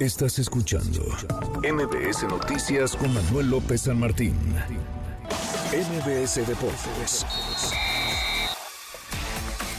Estás escuchando MBS Noticias con Manuel López San Martín. MBS Deportes.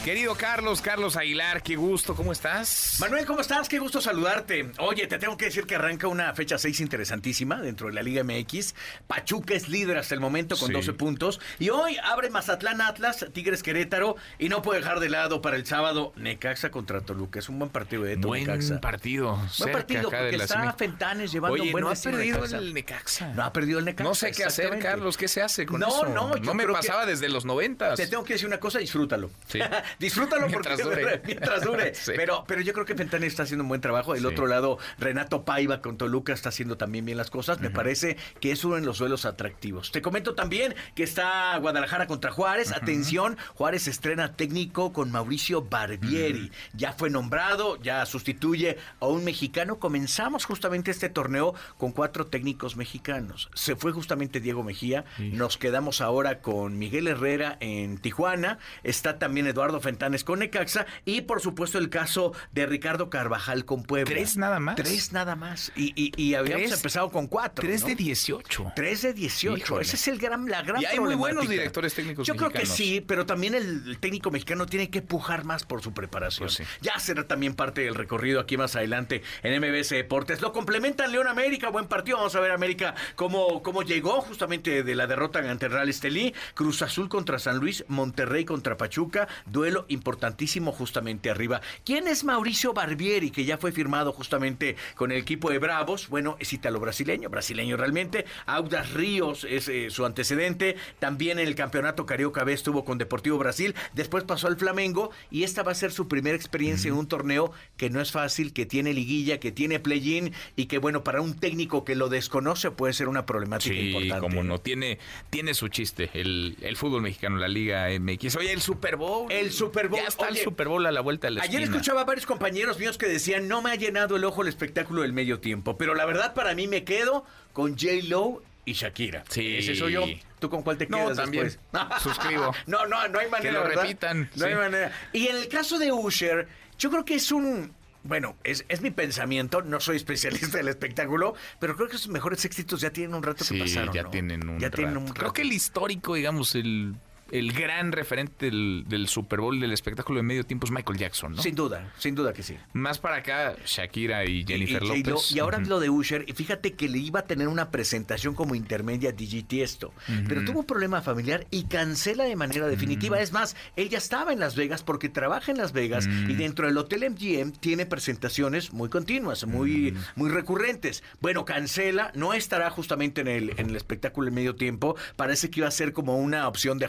Querido Carlos, Carlos Aguilar, qué gusto, ¿cómo estás? Manuel, ¿cómo estás? Qué gusto saludarte. Oye, te tengo que decir que arranca una fecha 6 interesantísima dentro de la Liga MX. Pachuca es líder hasta el momento con Sí. 12 puntos. Y hoy abre Mazatlán Atlas, Tigres Querétaro. Y no puede dejar de lado para el sábado Necaxa contra Toluca. Es un buen partido de Buen Necaxa. partido. Buen cerca partido acá porque de está. Fentanes llevando Oye, un buen no ha perdido Necaxa. el Necaxa. No ha perdido el Necaxa. No sé qué hacer. Carlos. ¿Qué se hace con No, eso? no, yo me creo que- pasaba desde los noventas. Te tengo que decir una cosa, disfrútalo. Sí. disfrútalo Mientras porque dure. mientras dure. Sí. Pero, pero yo creo que Fentanes está haciendo un buen trabajo. Del Sí. otro lado, Renato Paiva con Toluca está haciendo también bien las cosas. Me parece que es uno de los duelos atractivos. Te comento también que está Guadalajara contra Juárez. Atención, Juárez estrena técnico con Mauricio Barbieri. Ya fue nombrado, ya sustituye a un mexicano. Comenzamos justamente este torneo con cuatro técnicos mexicanos. Se fue justamente Diego Mejía. Nos quedamos ahora con Miguel Herrera en Tijuana. Está también Eduardo Fentanes con Necaxa. Y por supuesto el caso de Ricardo Carvajal con Puebla. ¿Tres nada más? Tres nada más. Y, y, y habíamos Tres- empezado con cuatro. Tres ¿no? de 18. 3 de 18. Híjole. Ese es el gran, la gran Y hay muy buenos directores técnicos Yo creo que sí, pero también el, técnico mexicano tiene que pujar más por su preparación. Pues sí. Ya será también parte del recorrido aquí más adelante en MBS Deportes. Lo complementan León América, buen partido. Vamos a ver América cómo, cómo llegó justamente de la derrota ante Real Estelí. Cruz Azul contra San Luis, Monterrey contra Pachuca. Duelo importantísimo justamente arriba. ¿Quién es Mauricio Barbieri, que ya fue firmado justamente con el equipo de Bravos? Bueno, es italo-brasileño, brasileño realmente. Audas Ríos es eh, su antecedente. También en el campeonato Carioca B estuvo con Deportivo Brasil. Después pasó al Flamengo y esta va a ser su primera experiencia en un torneo que no es fácil, que tiene liguilla, que tiene play-in y que, bueno, para un técnico que lo desconoce puede ser una problemática Sí, importante. como no. Tiene, tiene su chiste el, el fútbol mexicano, la Liga MX. Oye, el Super Bowl. El Super Bowl. Ya está Oye, el Super Bowl a la vuelta de la Ayer esquina. escuchaba a varios compañeros míos que decían, no me ha llenado el ojo el espectáculo del medio tiempo, pero la verdad para mí me quedo con J-Lo y Shakira. Sí. Ese soy yo. ¿Tú con cuál te No, quedas también. después? Suscribo. no, no, no hay manera, lo ¿verdad? repitan, No hay manera. Y en el caso de Usher, yo creo que es un... Bueno, es, es mi pensamiento, no soy especialista del espectáculo, pero creo que sus mejores éxitos ya tienen un rato Sí, que pasaron. ya ¿no? tienen un Ya tienen rato. un Creo rato. que el histórico, digamos, el, el gran referente del, del Super Bowl, del espectáculo de medio tiempo es Michael Jackson, ¿no? Sin duda, sin duda que sí. Más para acá, Shakira y Jennifer y, y. López. Y ahora Ujú. lo de Usher, y fíjate que le iba a tener una presentación como intermedia DJ Tiesto, pero tuvo un problema familiar y cancela de manera definitiva. Es más, ella estaba en Las Vegas porque trabaja en Las Vegas y dentro del Hotel MGM tiene presentaciones muy continuas, muy, muy recurrentes. Bueno, cancela, no estará justamente en el, en el espectáculo en medio tiempo, parece que iba a ser como una opción de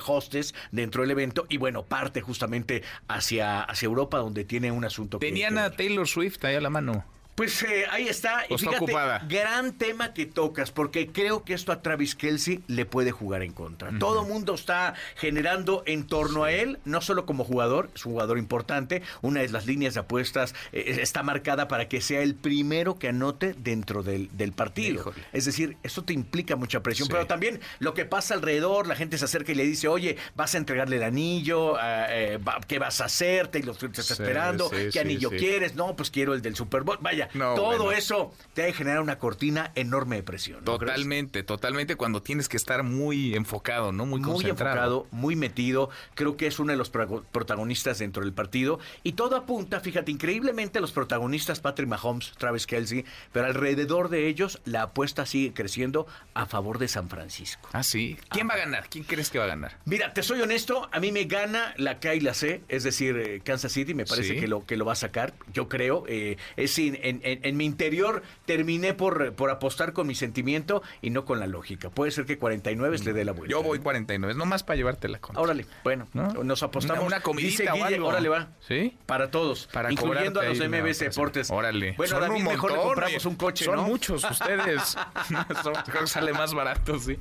dentro del evento y bueno, parte justamente hacia, hacia Europa donde tiene un asunto Tenían que a. Taylor Swift ahí a la mano. Pues eh, ahí está. O está ocupada. gran tema que tocas, porque creo que esto a Travis Kelsey le puede jugar en contra. Todo mundo está generando en torno a él, no solo como jugador, es un jugador importante. Una de las líneas de apuestas eh, está marcada para que sea el primero que anote dentro del, del partido. Híjole. Es decir, esto te implica mucha presión, Sí. pero también lo que pasa alrededor, la gente se acerca y le dice, oye, vas a entregarle el anillo, Ah, eh, ¿qué vas a hacer? Te está Sí, esperando, ¿qué anillo quieres? No, pues quiero el del Super Bowl. Vaya, No, todo bueno. eso te ha de generar una cortina enorme de presión. ¿no crees? Totalmente, totalmente cuando tienes que estar muy enfocado, ¿no? Muy Muy concentrado. enfocado, muy metido. Creo que es uno de los protago- protagonistas dentro del partido. Y todo apunta, fíjate, increíblemente los protagonistas, Patrick Mahomes, Travis Kelsey, pero alrededor de ellos la apuesta sigue creciendo a favor de San Francisco. Ah, sí. ¿Quién va a ganar? ¿Quién crees que va a ganar? Mira, te soy honesto, a mí me gana la K y la C, es decir, eh, Kansas City, me parece Sí. que lo que lo va a sacar, yo creo. eh, es in- en, en- en mi interior terminé por, por apostar con mi sentimiento y no con la lógica. Puede ser que 49 le dé la vuelta. Yo voy ¿eh? 49, es nomás para llevártela con. Órale, bueno, ¿No? nos apostamos. Una- una comidita Dice o Guille, algo. órale va. ¿Sí? Para todos, Para incluyendo a los una MBS. Deportes. Órale. Bueno, David un mejor le montón, compramos un coche, Son ¿no? muchos ustedes. Son- creo que sale más barato, sí.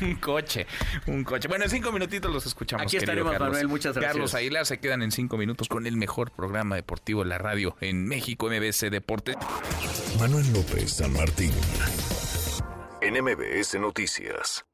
Un coche, un coche. Bueno, en cinco minutitos los escuchamos. Aquí estaremos, Carlos. Manuel, muchas gracias. Carlos Aguilar se quedan en cinco minutos con el mejor programa deportivo de la radio en México, MBS Deportes. Manuel López San Martín. En MBS Noticias.